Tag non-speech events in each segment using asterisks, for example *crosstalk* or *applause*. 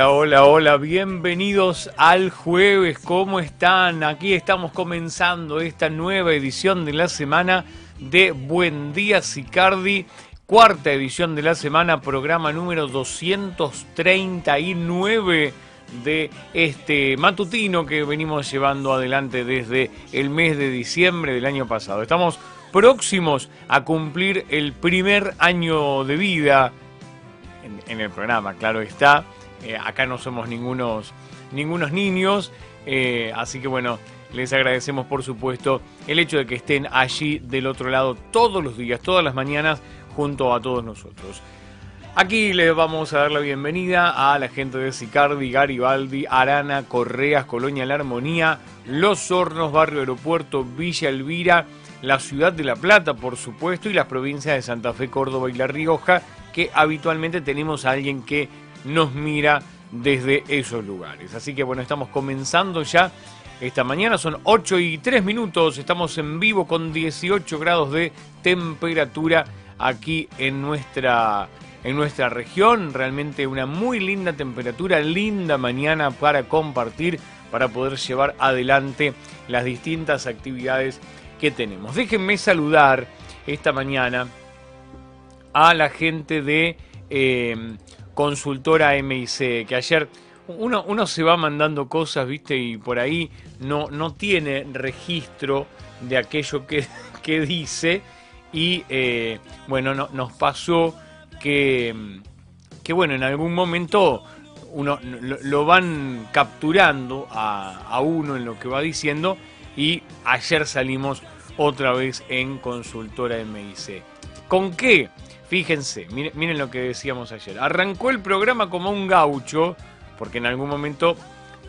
Hola, hola, hola, bienvenidos al jueves, ¿cómo están? Aquí estamos comenzando esta nueva edición de la semana de Buen Día Sicardi, cuarta edición de la semana, programa número 239 de este matutino que venimos llevando adelante desde el mes de diciembre del año pasado. Estamos próximos a cumplir el primer año de vida en, el programa, claro está. Eh, acá no somos ningunos, ningunos niños, eh, así que bueno, les agradecemos por supuesto el hecho de que estén allí del otro lado todos los días, todas las mañanas, junto a todos nosotros. Aquí les vamos a dar la bienvenida a la gente de Sicardi, Garibaldi, Arana, Correas, Colonia La Armonía, Los Hornos, Barrio Aeropuerto, Villa Elvira, la ciudad de La Plata, por supuesto, y las provincias de Santa Fe, Córdoba y La Rioja, que habitualmente tenemos a alguien que nos mira desde esos lugares. Así que bueno, estamos comenzando ya esta mañana, son 8 y 3 minutos, estamos en vivo con 18 grados de temperatura aquí en nuestra, en nuestra región, realmente una muy linda temperatura, linda mañana para compartir, para poder llevar adelante las distintas actividades que tenemos. Déjenme saludar esta mañana a la gente de eh, consultora MIC, que ayer uno, uno, se va mandando cosas, viste, y por ahí no, no tiene registro de aquello que, *laughs* que dice, y eh, bueno, no, nos pasó que, que, bueno, en algún momento uno lo, van capturando a, a uno en lo que va diciendo, y ayer salimos otra vez en consultora MIC. ¿Con qué? Fíjense, miren, lo que decíamos ayer. Arrancó el programa como un gaucho, porque en algún momento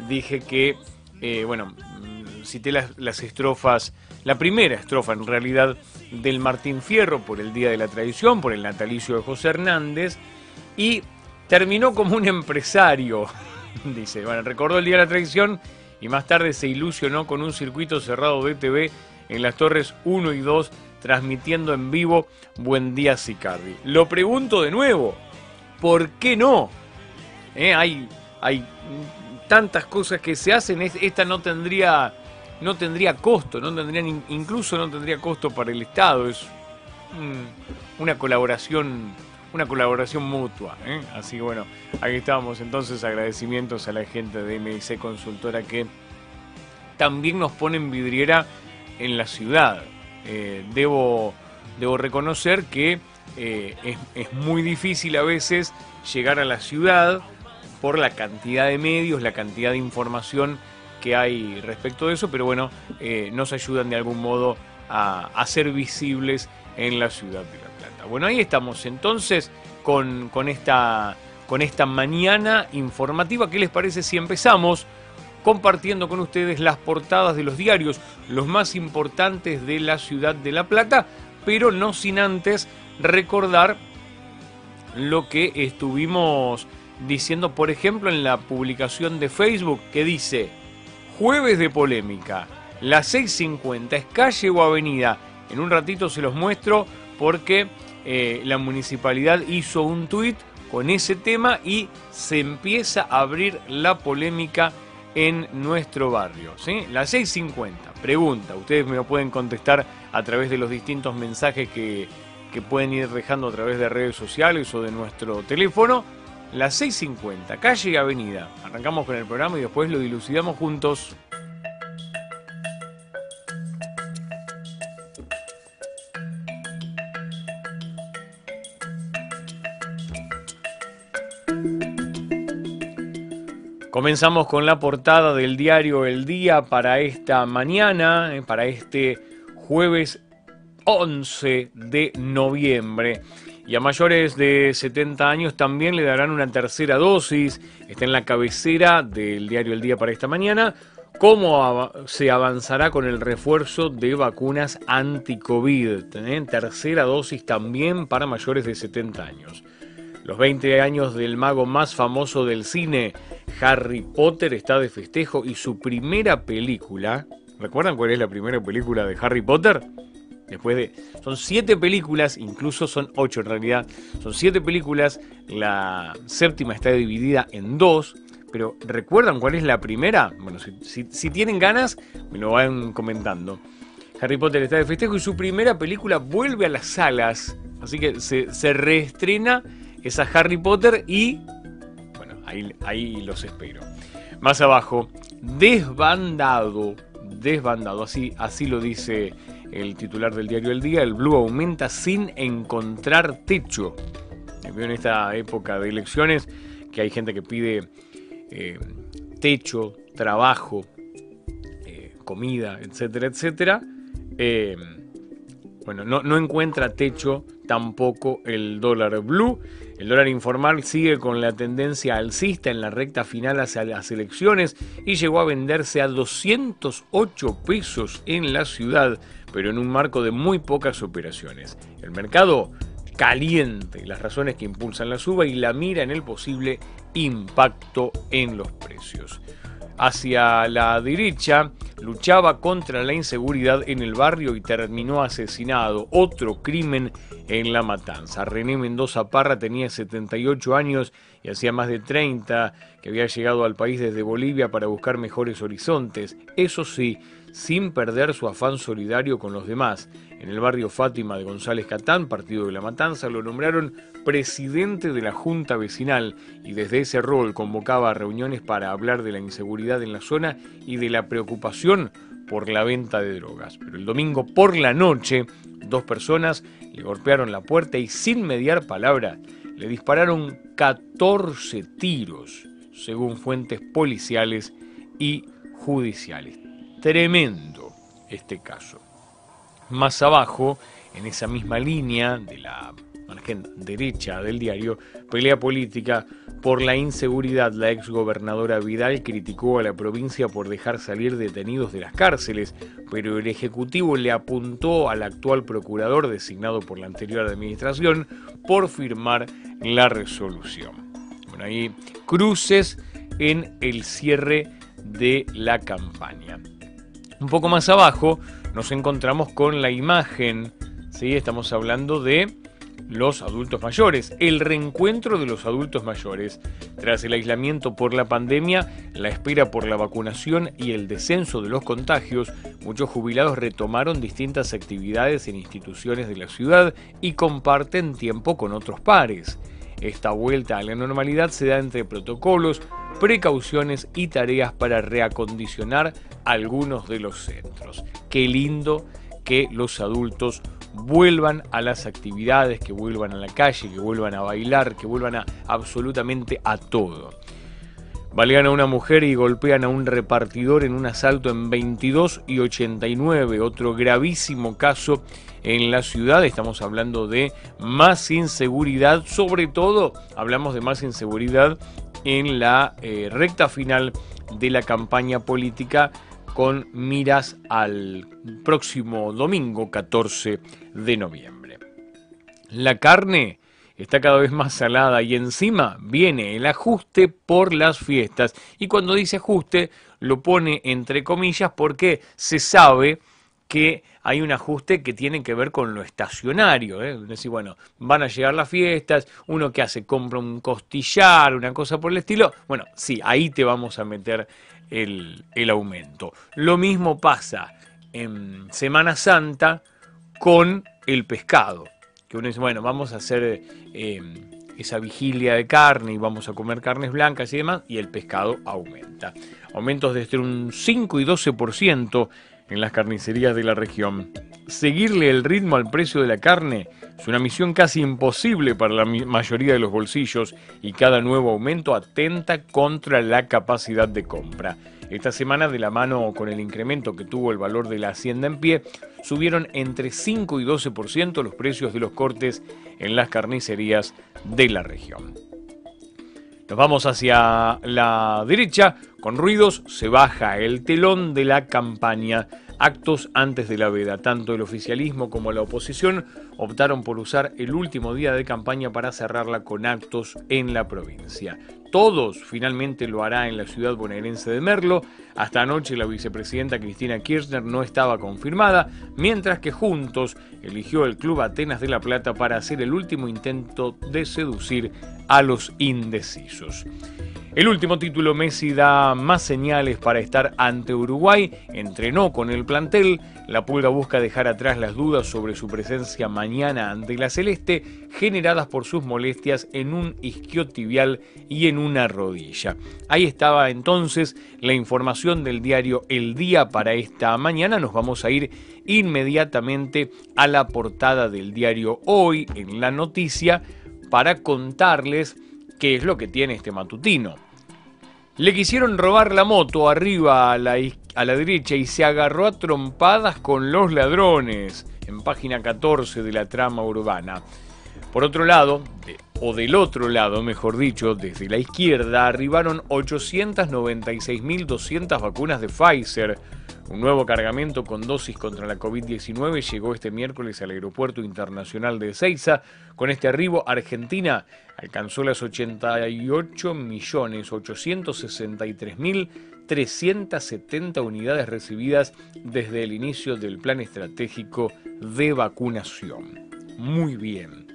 dije que, eh, bueno, mm, cité las, las, estrofas, la primera estrofa en realidad del Martín Fierro por el Día de la Tradición, por el natalicio de José Hernández, y terminó como un empresario, *laughs* dice, bueno, recordó el Día de la Tradición y más tarde se ilusionó con un circuito cerrado de TV en las torres 1 y 2 transmitiendo en vivo Buen Día Sicardi. Lo pregunto de nuevo, ¿por qué no? Eh, hay, hay tantas cosas que se hacen, esta no tendría, no tendría costo, no tendría, incluso no tendría costo para el Estado, es una colaboración una colaboración mutua. ¿eh? Así que bueno, aquí estamos entonces agradecimientos a la gente de MIC Consultora que también nos pone en vidriera en la ciudad. Eh, debo, debo reconocer que eh, es, muy difícil a veces llegar a la ciudad por la cantidad de medios, la cantidad de información que hay respecto de eso, pero bueno, eh, nos ayudan de algún modo a, ser visibles en la ciudad de La Plata. Bueno, ahí estamos entonces con, esta, con esta mañana informativa. ¿Qué les parece si empezamos? Compartiendo con ustedes las portadas de los diarios, los más importantes de la ciudad de La Plata, pero no sin antes recordar lo que estuvimos diciendo, por ejemplo, en la publicación de Facebook que dice, jueves de polémica, las 6.50 es calle o avenida. En un ratito se los muestro porque eh, la municipalidad hizo un tuit con ese tema y se empieza a abrir la polémica en nuestro barrio. ¿sí? Las 6.50, pregunta, ustedes me lo pueden contestar a través de los distintos mensajes que, que pueden ir dejando a través de redes sociales o de nuestro teléfono. Las 6.50, calle y avenida. Arrancamos con el programa y después lo dilucidamos juntos. Comenzamos con la portada del diario El Día para esta mañana, eh, para este jueves 11 de noviembre. Y a mayores de 70 años también le darán una tercera dosis. Está en la cabecera del diario El Día para esta mañana. ¿Cómo se avanzará con el refuerzo de vacunas anti-COVID? ¿Eh? Tercera dosis también para mayores de 70 años. Los 20 años del mago más famoso del cine, Harry Potter, está de festejo y su primera película, ¿recuerdan cuál es la primera película de Harry Potter? Después de. Son siete películas, incluso son ocho en realidad. Son siete películas. La séptima está dividida en dos. Pero ¿recuerdan cuál es la primera? Bueno, si, tienen ganas, me lo van comentando. Harry Potter está de festejo y su primera película vuelve a las salas. Así que se, se reestrena esa Harry Potter y. Bueno, ahí, ahí los espero. Más abajo, desbandado. Desbandado, así, así lo dice el titular del diario El Día, el Blue aumenta sin encontrar techo. En esta época de elecciones que hay gente que pide eh, techo, trabajo, eh, comida, etcétera, etcétera. Eh, bueno, no, encuentra techo tampoco el dólar blue. El dólar informal sigue con la tendencia alcista en la recta final hacia las elecciones y llegó a venderse a 208 pesos en la ciudad, pero en un marco de muy pocas operaciones. El mercado caliente, las razones que impulsan la suba y la mira en el posible impacto en los precios hacia la derecha, luchaba contra la inseguridad en el barrio y terminó asesinado. Otro crimen en la matanza. René Mendoza Parra tenía 78 años y hacía más de 30 que había llegado al país desde Bolivia para buscar mejores horizontes. Eso sí, sin perder su afán solidario con los demás. En el barrio Fátima de González Catán, partido de la Matanza, lo nombraron presidente de la Junta Vecinal y desde ese rol convocaba reuniones para hablar de la inseguridad en la zona y de la preocupación por la venta de drogas. Pero el domingo por la noche, dos personas le golpearon la puerta y sin mediar palabra le dispararon 14 tiros, según fuentes policiales y judiciales. Tremendo este caso. Más abajo, en esa misma línea de la margen derecha del diario, pelea política por la inseguridad. La exgobernadora Vidal criticó a la provincia por dejar salir detenidos de las cárceles, pero el Ejecutivo le apuntó al actual procurador designado por la anterior administración por firmar la resolución. Bueno, ahí cruces en el cierre de la campaña. Un poco más abajo nos encontramos con la imagen, ¿sí? estamos hablando de los adultos mayores, el reencuentro de los adultos mayores. Tras el aislamiento por la pandemia, la espera por la vacunación y el descenso de los contagios, muchos jubilados retomaron distintas actividades en instituciones de la ciudad y comparten tiempo con otros pares. Esta vuelta a la normalidad se da entre protocolos, precauciones y tareas para reacondicionar algunos de los centros. Qué lindo que los adultos vuelvan a las actividades, que vuelvan a la calle, que vuelvan a bailar, que vuelvan a absolutamente a todo. Balean a una mujer y golpean a un repartidor en un asalto en 22 y 89, otro gravísimo caso en la ciudad. Estamos hablando de más inseguridad, sobre todo hablamos de más inseguridad en la eh, recta final de la campaña política con miras al próximo domingo 14 de noviembre. La carne está cada vez más salada y encima viene el ajuste por las fiestas. Y cuando dice ajuste lo pone entre comillas porque se sabe que hay un ajuste que tiene que ver con lo estacionario. ¿eh? Es decir, bueno, van a llegar las fiestas, uno que hace, compra un costillar, una cosa por el estilo. Bueno, sí, ahí te vamos a meter el, aumento. Lo mismo pasa en Semana Santa con el pescado. Que uno dice, bueno, vamos a hacer eh, esa vigilia de carne y vamos a comer carnes blancas y demás, y el pescado aumenta. Aumentos desde un 5 y 12% en las carnicerías de la región. Seguirle el ritmo al precio de la carne es una misión casi imposible para la mayoría de los bolsillos y cada nuevo aumento atenta contra la capacidad de compra. Esta semana, de la mano con el incremento que tuvo el valor de la hacienda en pie, subieron entre 5 y 12% los precios de los cortes en las carnicerías de la región. Nos vamos hacia la derecha. Con ruidos se baja el telón de la campaña. Actos antes de la veda. Tanto el oficialismo como la oposición optaron por usar el último día de campaña para cerrarla con actos en la provincia. Todos finalmente lo hará en la ciudad bonaerense de Merlo. Hasta anoche la vicepresidenta Cristina Kirchner no estaba confirmada, mientras que Juntos eligió el Club Atenas de La Plata para hacer el último intento de seducir a los indecisos. El último título, Messi da más señales para estar ante Uruguay, entrenó con el plantel, la Pulga busca dejar atrás las dudas sobre su presencia mañana ante la Celeste, generadas por sus molestias en un isquiotibial y en una rodilla. Ahí estaba entonces la información del diario El Día para esta mañana, nos vamos a ir inmediatamente a la portada del diario Hoy en la noticia para contarles qué es lo que tiene este matutino. Le quisieron robar la moto arriba a la, a la derecha y se agarró a trompadas con los ladrones, en página 14 de la trama urbana. Por otro lado, o del otro lado, mejor dicho, desde la izquierda, arribaron 896.200 vacunas de Pfizer un nuevo cargamento con dosis contra la COVID-19 llegó este miércoles al Aeropuerto Internacional de Ezeiza. Con este arribo, Argentina alcanzó las 88.863.370 unidades recibidas desde el inicio del plan estratégico de vacunación. Muy bien,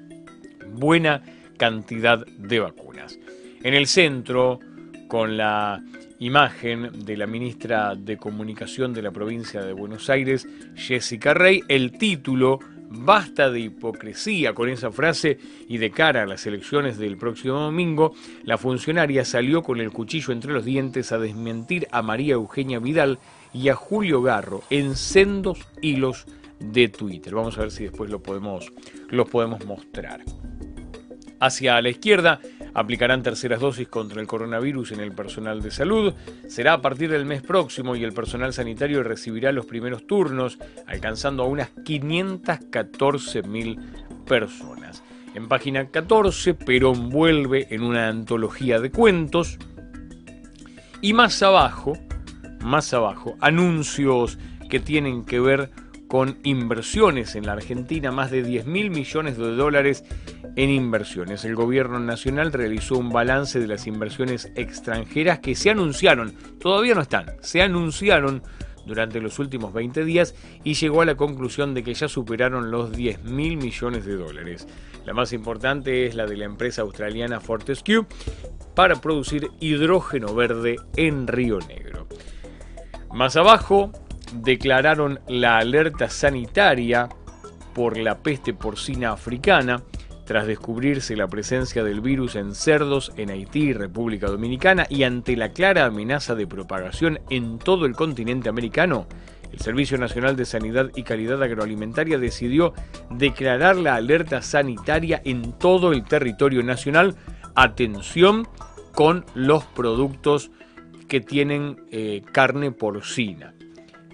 buena cantidad de vacunas. En el centro, con la imagen de la ministra de Comunicación de la provincia de Buenos Aires, Jessica Rey, el título Basta de hipocresía con esa frase y de cara a las elecciones del próximo domingo, la funcionaria salió con el cuchillo entre los dientes a desmentir a María Eugenia Vidal y a Julio Garro en sendos hilos de Twitter. Vamos a ver si después lo los podemos mostrar. Hacia la izquierda, aplicarán terceras dosis contra el coronavirus en el personal de salud. Será a partir del mes próximo y el personal sanitario recibirá los primeros turnos, alcanzando a unas 514.000 personas. En página 14, Perón vuelve en una antología de cuentos. Y más abajo, más abajo, anuncios que tienen que ver con inversiones en la Argentina, más de 10 mil millones de dólares en inversiones. El gobierno nacional realizó un balance de las inversiones extranjeras que se anunciaron, todavía no están, se anunciaron durante los últimos 20 días y llegó a la conclusión de que ya superaron los 10 mil millones de dólares. La más importante es la de la empresa australiana Fortescue para producir hidrógeno verde en Río Negro. Más abajo, declararon la alerta sanitaria por la peste porcina africana tras descubrirse la presencia del virus en cerdos en Haití y República Dominicana y ante la clara amenaza de propagación en todo el continente americano, el Servicio Nacional de Sanidad y Calidad Agroalimentaria decidió declarar la alerta sanitaria en todo el territorio nacional. Atención con los productos que tienen eh, carne porcina.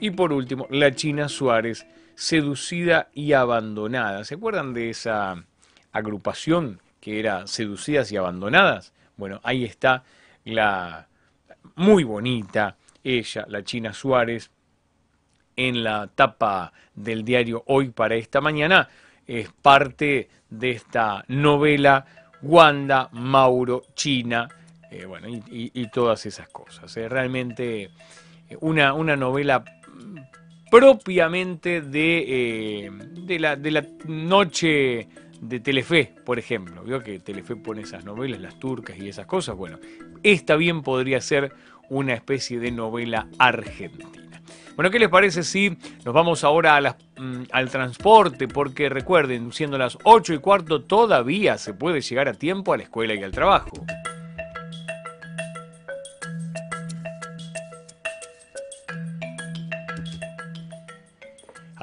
Y por último, la China Suárez, seducida y abandonada. ¿Se acuerdan de esa agrupación que era Seducidas y Abandonadas? Bueno, ahí está la muy bonita, ella, la China Suárez, en la tapa del diario Hoy para esta mañana, es parte de esta novela Wanda, Mauro, China, eh, bueno, y, todas esas cosas. Es realmente una, una novela propiamente de, eh, de, la, de la noche de Telefe, por ejemplo. Veo que Telefe pone esas novelas, las turcas y esas cosas. Bueno, esta bien podría ser una especie de novela argentina. Bueno, ¿qué les parece si nos vamos ahora a mm, al transporte? Porque recuerden, siendo las 8 y cuarto, todavía se puede llegar a tiempo a la escuela y al trabajo.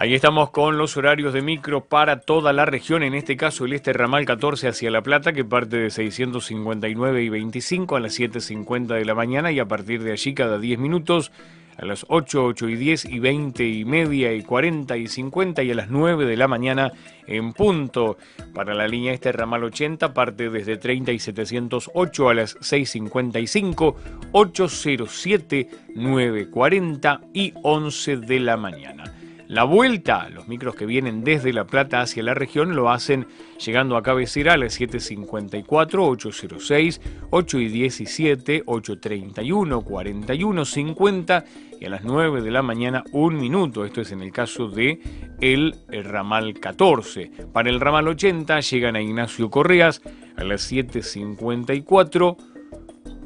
Ahí estamos con los horarios de micro para toda la región, en este caso el este ramal 14 hacia La Plata, que parte de 659 y 25 a las 7.50 de la mañana y a partir de allí cada 10 minutos a las 8, 8 y 10 y 20 y media y 40 y 50 y a las 9 de la mañana en punto. Para la línea este ramal 80 parte desde 30 y 708 a las 6.55, 807, 9.40 y 11 de la mañana. La vuelta, los micros que vienen desde La Plata hacia la región lo hacen llegando a cabecera a las 754, 806, 8 y 17, 831, 41, 50 y a las 9 de la mañana un minuto. Esto es en el caso de el, ramal 14. Para el ramal 80 llegan a Ignacio Correas a las 7.54.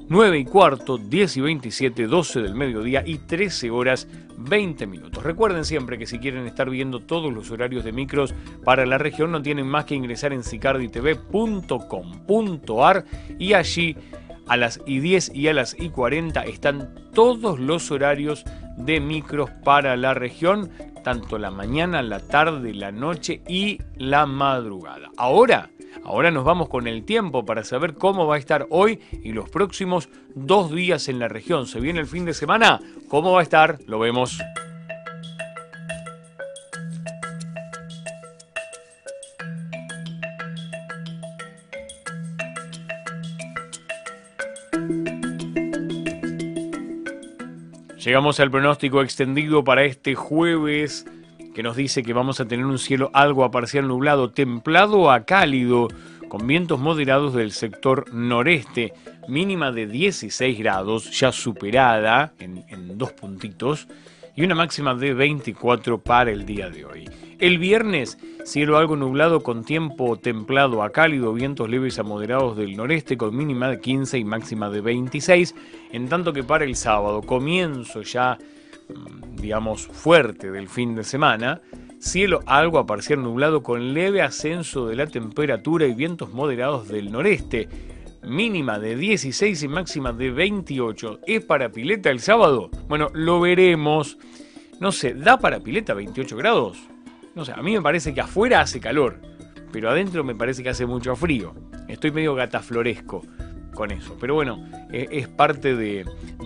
9 y cuarto, 10 y 27, 12 del mediodía y 13 horas 20 minutos. Recuerden siempre que si quieren estar viendo todos los horarios de micros para la región no tienen más que ingresar en sicarditv.com.ar y allí a las y 10 y a las y 40 están todos los horarios de micros para la región, tanto la mañana, la tarde, la noche y la madrugada. Ahora, ahora nos vamos con el tiempo para saber cómo va a estar hoy y los próximos dos días en la región. Se viene el fin de semana, ¿cómo va a estar? Lo vemos. Llegamos al pronóstico extendido para este jueves que nos dice que vamos a tener un cielo algo a parcial nublado, templado a cálido, con vientos moderados del sector noreste, mínima de 16 grados, ya superada en, en dos puntitos, y una máxima de 24 para el día de hoy. El viernes, cielo algo nublado con tiempo templado a cálido, vientos leves a moderados del noreste con mínima de 15 y máxima de 26, en tanto que para el sábado, comienzo ya, mm, digamos, fuerte del fin de semana, cielo algo a parcial nublado con leve ascenso de la temperatura y vientos moderados del noreste, mínima de 16 y máxima de 28. ¿Es para pileta el sábado? Bueno, lo veremos. No sé, ¿da para pileta 28 grados? No sé, a mí me parece que afuera hace calor, pero adentro me parece que hace mucho frío. Estoy medio gatafloresco con eso. Pero bueno, e, es parte de,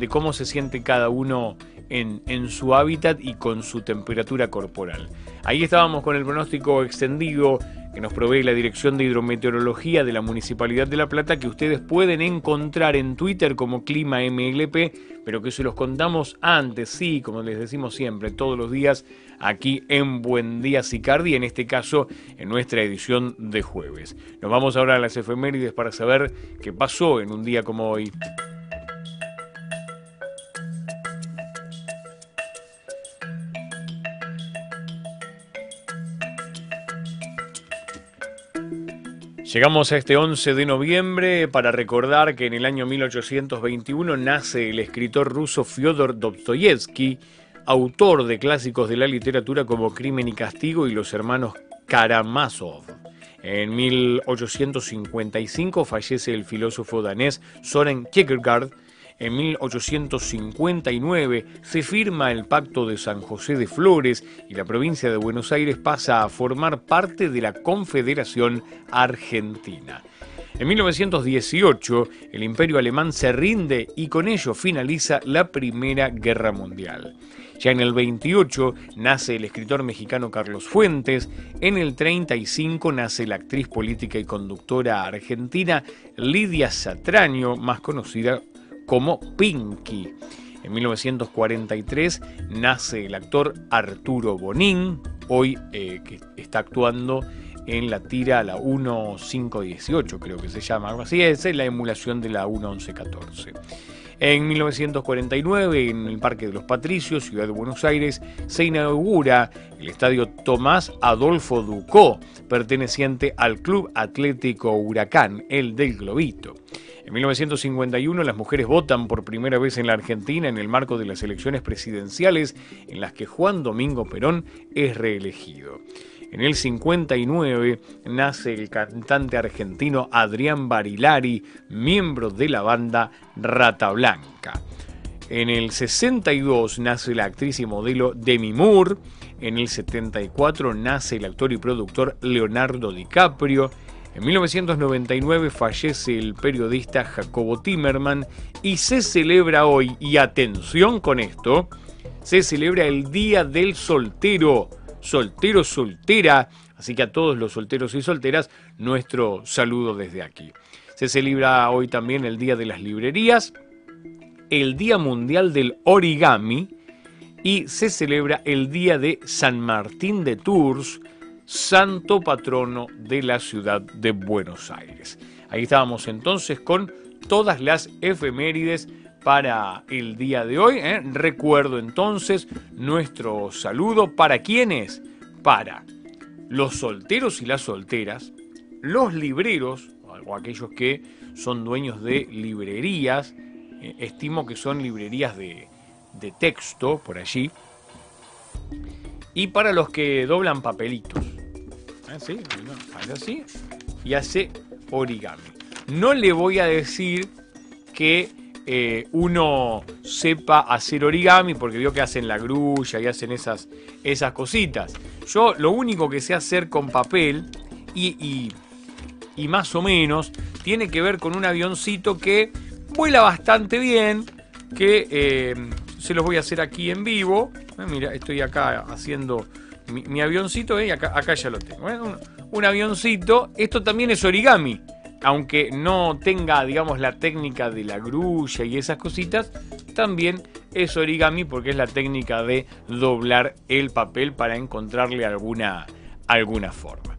cómo se siente cada uno en, en, su hábitat y con su temperatura corporal. Ahí estábamos con el pronóstico extendido que nos provee la Dirección de Hidrometeorología de la Municipalidad de La Plata, que ustedes pueden encontrar en Twitter como Clima MLP, pero que se los contamos antes, sí, como les decimos siempre, todos los días aquí en Buen Día Sicardi, en este caso en nuestra edición de jueves. Nos vamos ahora a las efemérides para saber qué pasó en un día como hoy. Llegamos a este 11 de noviembre para recordar que en el año 1821 nace el escritor ruso Fyodor Dostoyevsky, autor de clásicos de la literatura como Crimen y Castigo y Los Hermanos Karamazov. En 1855 fallece el filósofo danés Soren Kierkegaard, en 1859 se firma el Pacto de San José de Flores y la provincia de Buenos Aires pasa a formar parte de la Confederación Argentina. En 1918 el imperio alemán se rinde y con ello finaliza la Primera Guerra Mundial. Ya en el 28 nace el escritor mexicano Carlos Fuentes, en el 35 nace la actriz política y conductora argentina Lidia Satraño, más conocida como Pinky. En 1943 nace el actor Arturo Bonín, hoy eh, que está actuando en la tira la 1518, creo que se llama, así, es la emulación de la 1114. En 1949, en el Parque de los Patricios, Ciudad de Buenos Aires, se inaugura el estadio Tomás Adolfo Ducó, perteneciente al Club Atlético Huracán, el del Globito. En 1951 las mujeres votan por primera vez en la Argentina en el marco de las elecciones presidenciales en las que Juan Domingo Perón es reelegido. En el 59 nace el cantante argentino Adrián Barilari, miembro de la banda Rata Blanca. En el 62 nace la actriz y modelo Demi Moore. En el 74 nace el actor y productor Leonardo DiCaprio. En 1999 fallece el periodista Jacobo Timerman y se celebra hoy, y atención con esto, se celebra el Día del Soltero, soltero, soltera, así que a todos los solteros y solteras, nuestro saludo desde aquí. Se celebra hoy también el Día de las Librerías, el Día Mundial del Origami, y se celebra el día de San Martín de Tours, santo patrono de la ciudad de Buenos Aires. Ahí estábamos entonces con todas las efemérides para el día de hoy. ¿eh? Recuerdo entonces nuestro saludo para quienes, para los solteros y las solteras, los libreros, o aquellos que son dueños de librerías, eh, estimo que son librerías de, de texto por allí, y para los que doblan papelitos. Así, ¿Ah, así y hace origami. No le voy a decir que eh, uno sepa hacer origami, porque veo que hacen la grulla y hacen esas, esas cositas. Yo lo único que sé hacer con papel y, y, más o menos tiene que ver con un avioncito que vuela bastante bien, que eh, se los voy a hacer aquí en vivo. Eh, mira, estoy acá haciendo mi, avioncito, acá, acá, ya lo tengo. un, avioncito, esto también es origami. Aunque no tenga, digamos, la técnica de la grulla y esas cositas, también es origami porque es la técnica de doblar el papel para encontrarle alguna, alguna forma.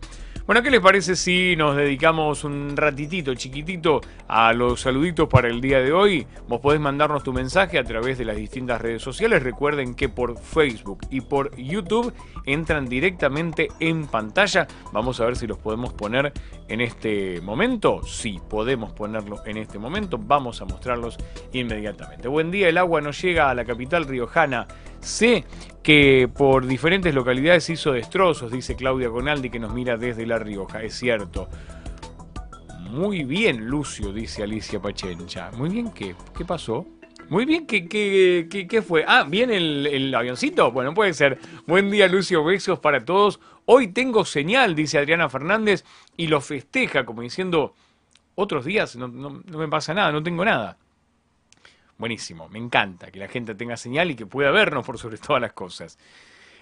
Bueno, ¿qué les parece si nos dedicamos un ratitito, chiquitito, a los saluditos para el día de hoy? Vos podés mandarnos tu mensaje a través de las distintas redes sociales. Recuerden que por Facebook y por YouTube entran directamente en pantalla. Vamos a ver si los podemos poner en este momento. Sí, podemos ponerlo en este momento. Vamos a mostrarlos inmediatamente. Buen día, el agua nos llega a la capital riojana Sé que por diferentes localidades hizo destrozos, dice Claudia Conaldi, que nos mira desde La Rioja. Es cierto. Muy bien, Lucio, dice Alicia Pachencha. Muy bien, ¿qué? ¿Qué pasó? Muy bien, ¿qué, qué, qué, fue? Ah, ¿bien el, el, avioncito? Bueno, puede ser. Buen día, Lucio, besos para todos. Hoy tengo señal, dice Adriana Fernández, y lo festeja como diciendo, otros días no, no, no me pasa nada, no tengo nada. Buenísimo, me encanta que la gente tenga señal y que pueda vernos por sobre *laughs* todas las cosas.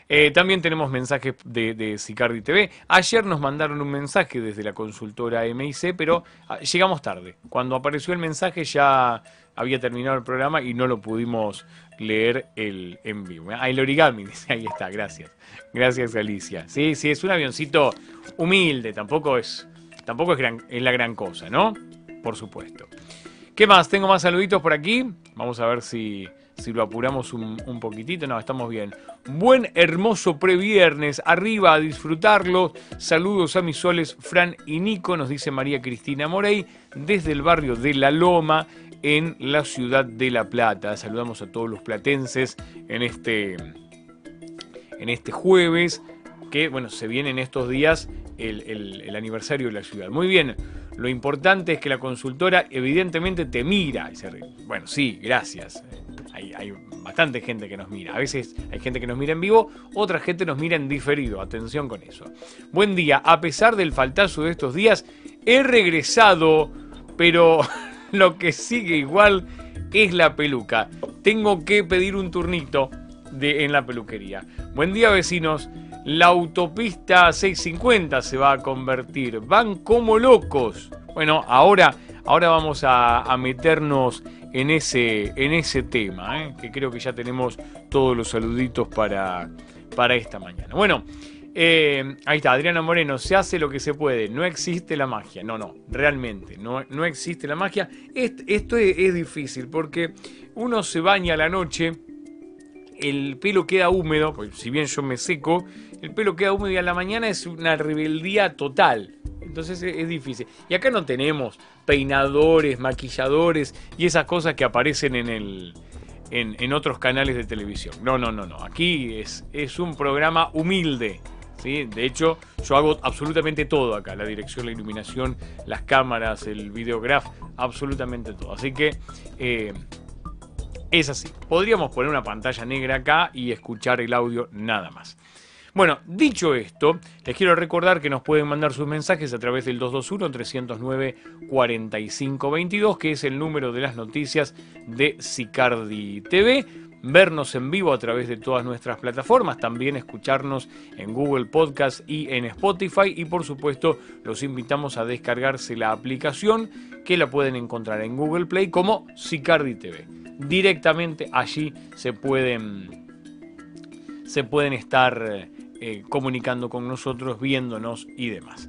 Eh, también tenemos mensajes de, de Sicardi TV. Ayer nos mandaron un mensaje desde la consultora MIC, pero ah, llegamos tarde. Cuando apareció el mensaje ya había terminado el programa y no lo pudimos leer el, en vivo. Ah, el origami, *laughs* ahí está, gracias. Gracias, Alicia. Sí, sí, es un avioncito humilde, tampoco es, tampoco es, gran, es la gran cosa, ¿no? Por supuesto. ¿Qué más? Tengo más saluditos por aquí. Vamos a ver si, si lo apuramos un, poquitito. No, estamos bien. Buen, hermoso previernes. Arriba a disfrutarlo. Saludos a mis soles, Fran y Nico, nos dice María Cristina Morey, desde el barrio de La Loma, en la ciudad de La Plata. Saludamos a todos los platenses en este, en este jueves, que bueno, se viene en estos días el, el aniversario de la ciudad. Muy bien. Lo importante es que la consultora evidentemente te mira. Bueno, sí, gracias. Hay, bastante gente que nos mira. A veces hay gente que nos mira en vivo, otra gente nos mira en diferido. Atención con eso. Buen día. A pesar del faltazo de estos días, he regresado, pero *laughs* lo que sigue igual es la peluca. Tengo que pedir un turnito de, en la peluquería. Buen día, vecinos la autopista 650 se va a convertir. Van como locos. Bueno, ahora, ahora vamos a, meternos en ese, en ese tema, ¿eh? que creo que ya tenemos todos los saluditos para, para esta mañana. Bueno, eh, ahí está, Adriana Moreno, se hace lo que se puede, no existe la magia. No, no, realmente, no, no existe la magia. esto es, difícil porque uno se baña a la noche, el pelo queda húmedo, pues si bien yo me seco, el pelo queda húmedo y a la mañana es una rebeldía total. Entonces es, difícil. Y acá no tenemos peinadores, maquilladores y esas cosas que aparecen en el. En, otros canales de televisión. No, no, no, no. Aquí es, es un programa humilde. ¿sí? De hecho, yo hago absolutamente todo acá. La dirección, la iluminación, las cámaras, el videograf, absolutamente todo. Así que eh, es así. Podríamos poner una pantalla negra acá y escuchar el audio nada más. Bueno, dicho esto, les quiero recordar que nos pueden mandar sus mensajes a través del 221-309-4522, que es el número de las noticias de Sicardi TV vernos en vivo a través de todas nuestras plataformas, también escucharnos en Google Podcast y en Spotify y por supuesto los invitamos a descargarse la aplicación que la pueden encontrar en Google Play como Sicardi TV. Directamente allí se pueden se pueden estar eh, comunicando con nosotros, viéndonos y demás.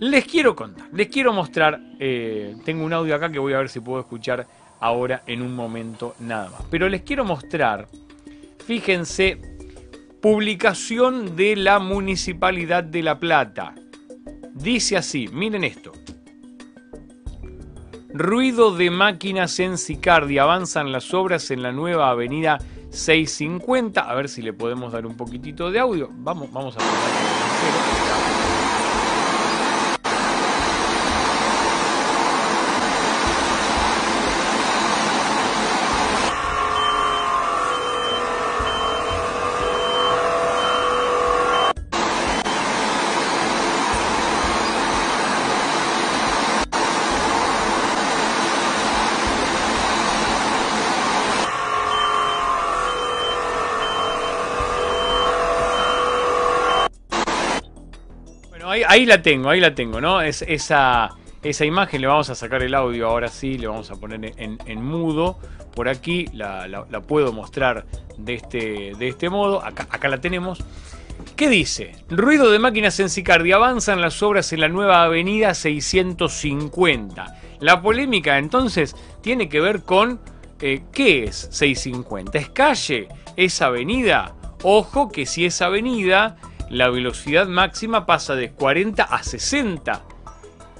Les quiero contar, les quiero mostrar, eh, tengo un audio acá que voy a ver si puedo escuchar ahora en un momento nada más, pero les quiero mostrar, fíjense, publicación de la Municipalidad de La Plata. Dice así, miren esto. Ruido de máquinas en Sicardi. Avanzan las obras en la nueva avenida 650. A ver si le podemos dar un poquitito de audio. Vamos, vamos a ahí, la tengo, ahí la tengo, ¿no? Es esa, esa imagen, le vamos a sacar el audio ahora sí, le vamos a poner en, mudo. Por aquí la, puedo mostrar de este, de este modo. Acá, la tenemos. ¿Qué dice? Ruido de máquinas en Sicardi. Avanzan las obras en la nueva avenida 650. La polémica entonces tiene que ver con eh, ¿qué es 650? ¿Es calle? ¿Es avenida? Ojo que si es avenida la velocidad máxima pasa de 40 a 60.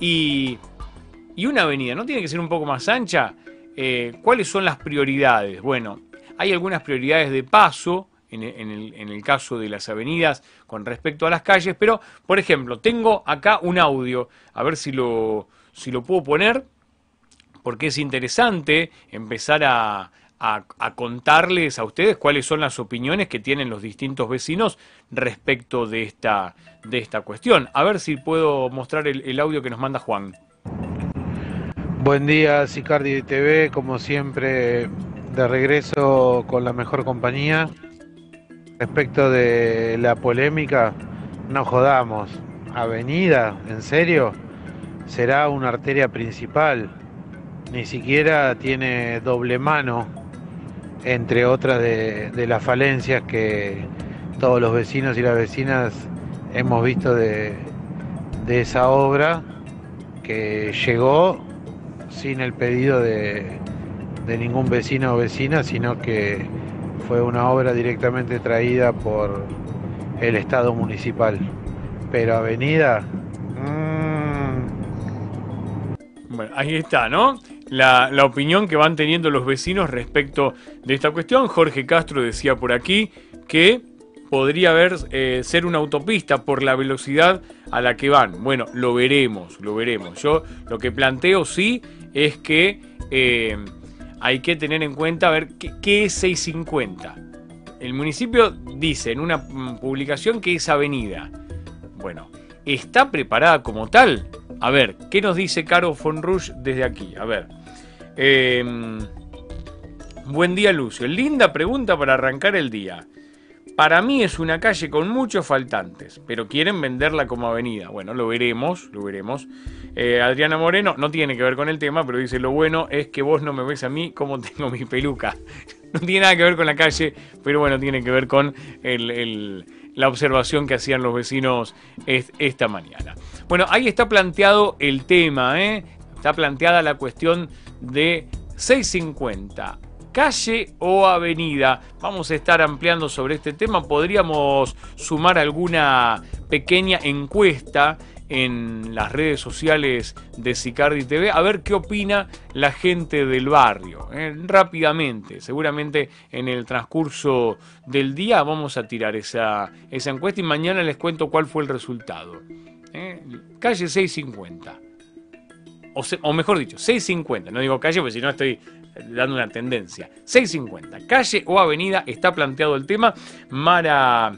Y, y una avenida, ¿no tiene que ser un poco más ancha? Eh, ¿Cuáles son las prioridades? Bueno, hay algunas prioridades de paso en el, en el, caso de las avenidas con respecto a las calles, pero, por ejemplo, tengo acá un audio, a ver si lo, si lo puedo poner, porque es interesante empezar a, a, contarles a ustedes cuáles son las opiniones que tienen los distintos vecinos respecto de esta, de esta cuestión. A ver si puedo mostrar el, audio que nos manda Juan. Buen día, Sicardi TV, como siempre, de regreso con la mejor compañía. Respecto de la polémica, no jodamos. Avenida, ¿en serio? Será una arteria principal. Ni siquiera tiene doble mano entre otras de, las falencias que todos los vecinos y las vecinas hemos visto de, esa obra que llegó sin el pedido de, ningún vecino o vecina, sino que fue una obra directamente traída por el Estado municipal. Pero Avenida... Mmm... Bueno, ahí está, ¿no? La, opinión que van teniendo los vecinos respecto de esta cuestión. Jorge Castro decía por aquí que podría haber, eh, ser una autopista por la velocidad a la que van. Bueno, lo veremos, lo veremos. Yo lo que planteo sí es que eh, hay que tener en cuenta a ver qué, qué, es 650. El municipio dice en una mm, publicación que es avenida. Bueno, ¿está preparada como tal? A ver, ¿qué nos dice Caro von desde aquí? A ver. Em, buen día, Lucio. Linda pregunta para arrancar el día. Para mí es una calle con muchos faltantes, pero quieren venderla como avenida. Bueno, lo veremos, lo veremos. Eh, Adriana Moreno no tiene que ver con el tema, pero dice, lo bueno es que vos no me ves a mí como tengo mi peluca. *laughs* no tiene nada que ver con la calle, pero bueno, tiene que ver con la observación que hacían los vecinos esta mañana. Bueno, ahí está planteado el tema, ¿eh? está planteada la cuestión de 650 calle o avenida. Vamos a estar ampliando sobre este tema. Podríamos sumar alguna pequeña encuesta en las redes sociales de Sicardi TV a ver qué opina la gente del barrio. ¿eh? rápidamente, seguramente en el transcurso del día vamos a tirar esa, encuesta y mañana les cuento cuál fue el resultado. ¿eh? Calle 650 o, mejor dicho, 650, no digo calle porque si no estoy dando una tendencia. 650, calle o avenida, está planteado el tema. Mara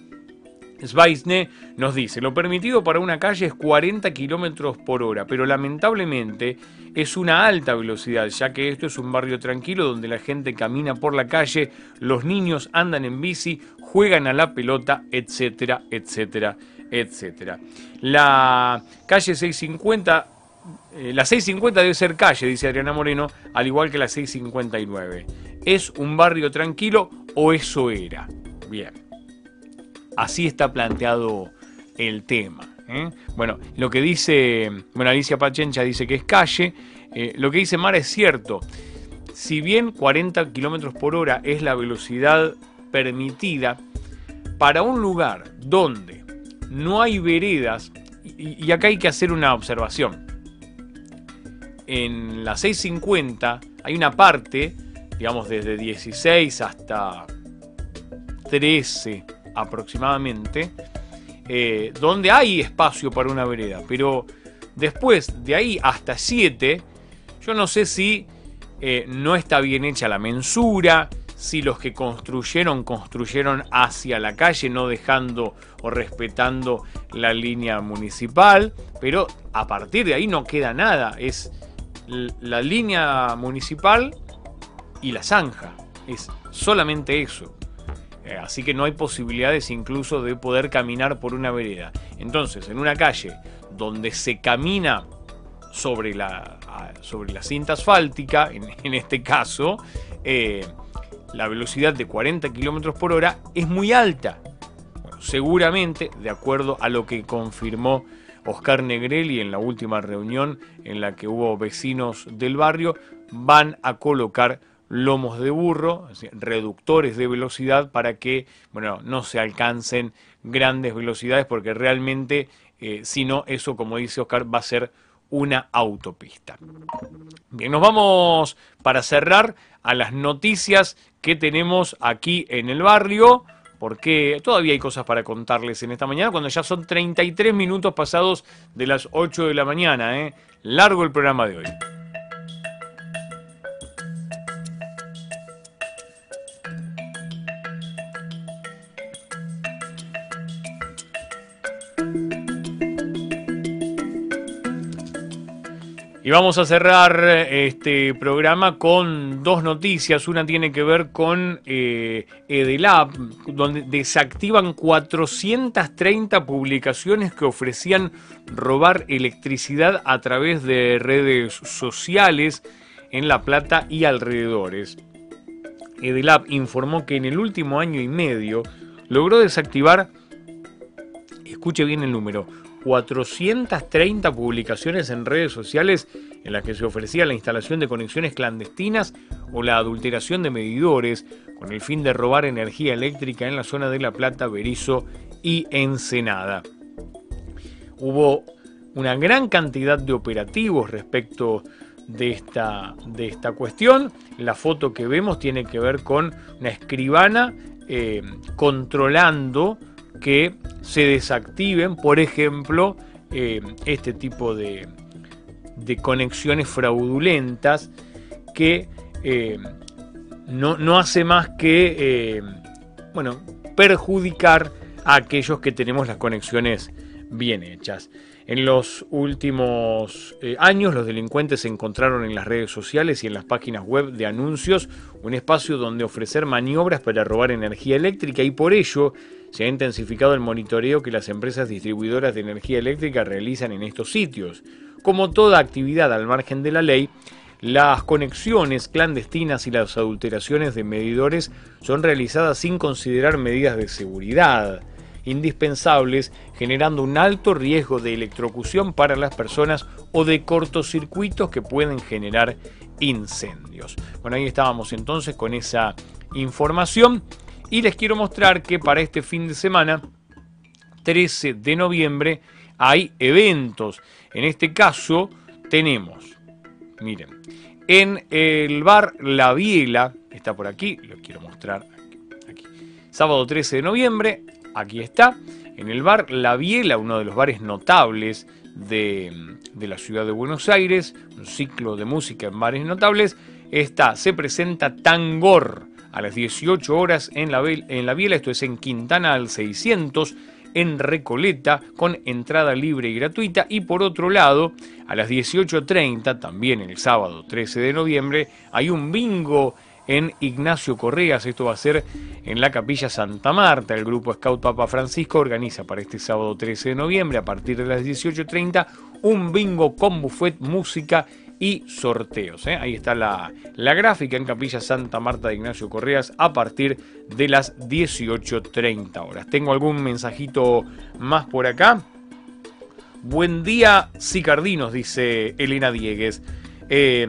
Sveisne nos dice, lo permitido para una calle es 40 kilómetros por hora, pero lamentablemente es una alta velocidad, ya que esto es un barrio tranquilo donde la gente camina por la calle, los niños andan en bici, juegan a la pelota, etcétera, etcétera, etcétera. La calle 650 eh, la 650 debe ser calle, dice Adriana Moreno, al igual que la 659. ¿Es un barrio tranquilo o eso era? Bien. Así está planteado el tema. ¿eh? Bueno, lo que dice, bueno, Alicia Pachencha dice que es calle, eh, lo que dice Mara es cierto. Si bien 40 kilómetros por hora es la velocidad permitida, para un lugar donde no hay veredas, y, acá hay que hacer una observación. En la 650 hay una parte, digamos desde 16 hasta 13 aproximadamente, eh, donde hay espacio para una vereda, pero después de ahí hasta 7, yo no sé si eh, no está bien hecha la mensura, si los que construyeron construyeron hacia la calle, no dejando o respetando la línea municipal, pero a partir de ahí no queda nada, es la línea municipal y la zanja, es solamente eso. Eh, así que no hay posibilidades incluso de poder caminar por una vereda. Entonces, en una calle donde se camina sobre la, sobre la cinta asfáltica, *laughs* en, este caso, eh, la velocidad de 40 km por hora es muy alta. seguramente, de acuerdo a lo que confirmó Oscar Negrelli en la última reunión en la que hubo vecinos del barrio, van a colocar lomos de burro, reductores de velocidad para que bueno, no se alcancen grandes velocidades porque realmente eh, si no eso como dice Oscar va a ser una autopista. Bien, nos vamos para cerrar a las noticias que tenemos aquí en el barrio, porque todavía hay cosas para contarles en esta mañana, cuando ya son 33 minutos pasados de las 8 de la mañana. ¿eh? Largo el programa de hoy. Y vamos a cerrar este programa con dos noticias. Una tiene que ver con eh, Edelab, donde desactivan 430 publicaciones que ofrecían robar electricidad a través de redes sociales en La Plata y alrededores. Edelab informó que en el último año y medio logró desactivar, escuche bien el número, 430 publicaciones en redes sociales en las que se ofrecía la instalación de conexiones clandestinas o la adulteración de medidores con el fin de robar energía eléctrica en la zona de La Plata, Berizo y Ensenada. Hubo una gran cantidad de operativos respecto de esta, de esta cuestión. La foto que vemos tiene que ver con una escribana eh, controlando que se desactiven, por ejemplo, eh, este tipo de, conexiones fraudulentas que eh, no, hace más que eh, bueno, perjudicar a aquellos que tenemos las conexiones bien hechas. En los últimos años los delincuentes encontraron en las redes sociales y en las páginas web de anuncios un espacio donde ofrecer maniobras para robar energía eléctrica y por ello se ha intensificado el monitoreo que las empresas distribuidoras de energía eléctrica realizan en estos sitios. Como toda actividad al margen de la ley, las conexiones clandestinas y las adulteraciones de medidores son realizadas sin considerar medidas de seguridad indispensables, generando un alto riesgo de electrocución para las personas o de cortocircuitos que pueden generar incendios. Bueno, ahí estábamos entonces con esa información. Y les quiero mostrar que para este fin de semana, 13 de noviembre, hay eventos. En este caso tenemos, miren, en el bar La Biela, está por aquí, lo quiero mostrar aquí, sábado 13 de noviembre, aquí está, en el bar La Biela, uno de los bares notables de, de, la ciudad de Buenos Aires, un ciclo de música en bares notables, está, se presenta Tangor, a las 18 horas en la, en la Biela, esto es en Quintana al 600, en Recoleta, con entrada libre y gratuita. Y por otro lado, a las 18.30, también el sábado 13 de noviembre, hay un bingo en Ignacio Correas. Esto va a ser en la Capilla Santa Marta. El grupo Scout Papa Francisco organiza para este sábado 13 de noviembre, a partir de las 18.30, un bingo con buffet, música y sorteos. ¿eh? Ahí está la, la, gráfica en Capilla Santa Marta de Ignacio Correas a partir de las 18.30 horas. Tengo algún mensajito más por acá. Buen día, Sicardinos, dice Elena Diegues. Eh,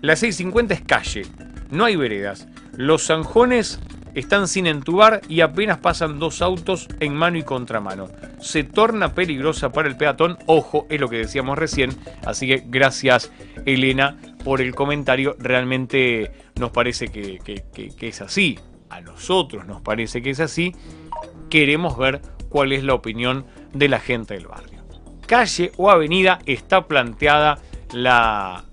la 650 es calle, no hay veredas. Los zanjones están sin entubar y apenas pasan dos autos en mano y contramano. Se torna peligrosa para el peatón, ojo, es lo que decíamos recién, así que gracias Elena por el comentario, realmente nos parece que, es así, a nosotros nos parece que es así, queremos ver cuál es la opinión de la gente del barrio. Calle o avenida está planteada la,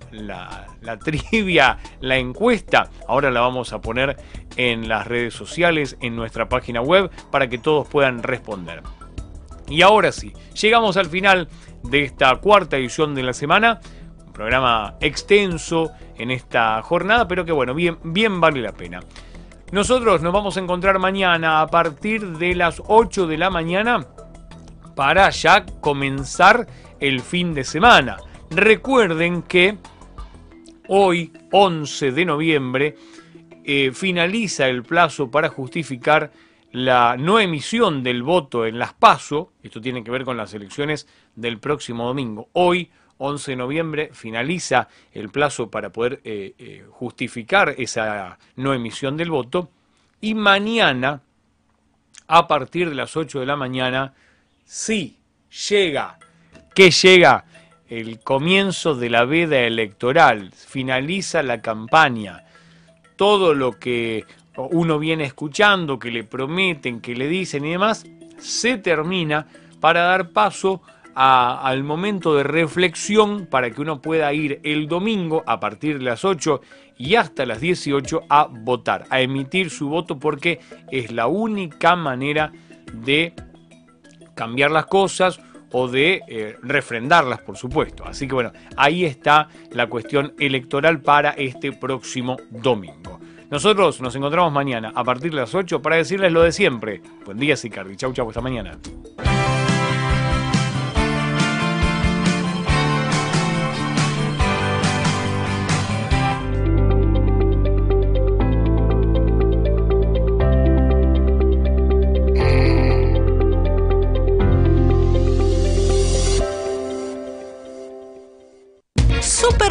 la trivia, la encuesta. Ahora la vamos a poner en las redes sociales, en nuestra página web, para que todos puedan responder. Y ahora sí, llegamos al final de esta cuarta edición de la semana. Un programa extenso en esta jornada, pero que bueno, bien, vale la pena. Nosotros nos vamos a encontrar mañana a partir de las 8 de la mañana para ya comenzar el fin de semana. Recuerden que hoy, 11 de noviembre, eh, finaliza el plazo para justificar la no emisión del voto en las PASO, esto tiene que ver con las elecciones del próximo domingo. Hoy, 11 de noviembre, finaliza el plazo para poder eh, eh, justificar esa no emisión del voto. Y mañana, a partir de las 8 de la mañana, sí llega, que llega el comienzo de la veda electoral, finaliza la campaña. Todo lo que uno viene escuchando, que le prometen, que le dicen y demás, se termina para dar paso al momento de reflexión para que uno pueda ir el domingo a partir de las 8 y hasta las 18 a votar, a emitir su voto porque es la única manera de cambiar las cosas o de eh, refrendarlas, por supuesto. Así que bueno, ahí está la cuestión electoral para este próximo domingo. Nosotros nos encontramos mañana a partir de las 8 para decirles lo de siempre. Buen día, Sicardi. Chau, chau, hasta mañana.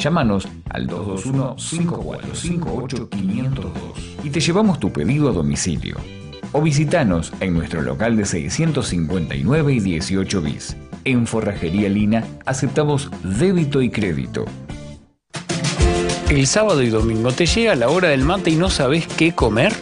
Llámanos al 221-5458-502 y te llevamos tu pedido a domicilio. O visitanos en nuestro local de 659 y 18 bis. En Forrajería Lina aceptamos débito y crédito. El sábado y domingo te llega la hora del mate y no sabes qué comer.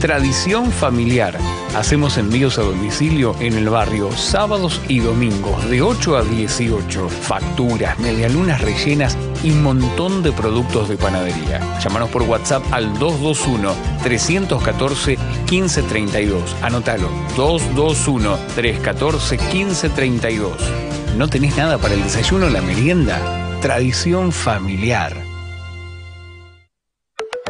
Tradición familiar. Hacemos envíos a domicilio en el barrio sábados y domingos de 8 a 18. Facturas, medialunas rellenas y un montón de productos de panadería. Llámanos por WhatsApp al 221-314-1532. Anótalo, 221-314-1532. ¿No tenés nada para el desayuno o la merienda? Tradición familiar.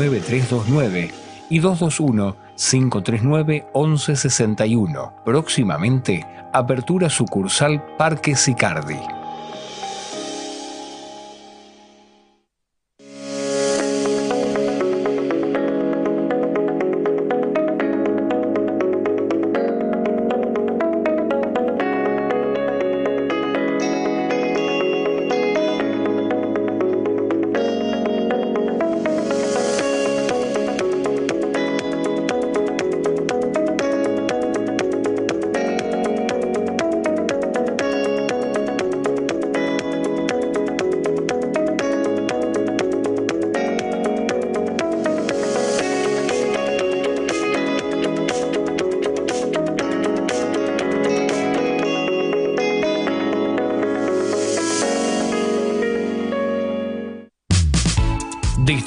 441-9329 y 221-539-1161. Próximamente, apertura sucursal Parque Sicardi.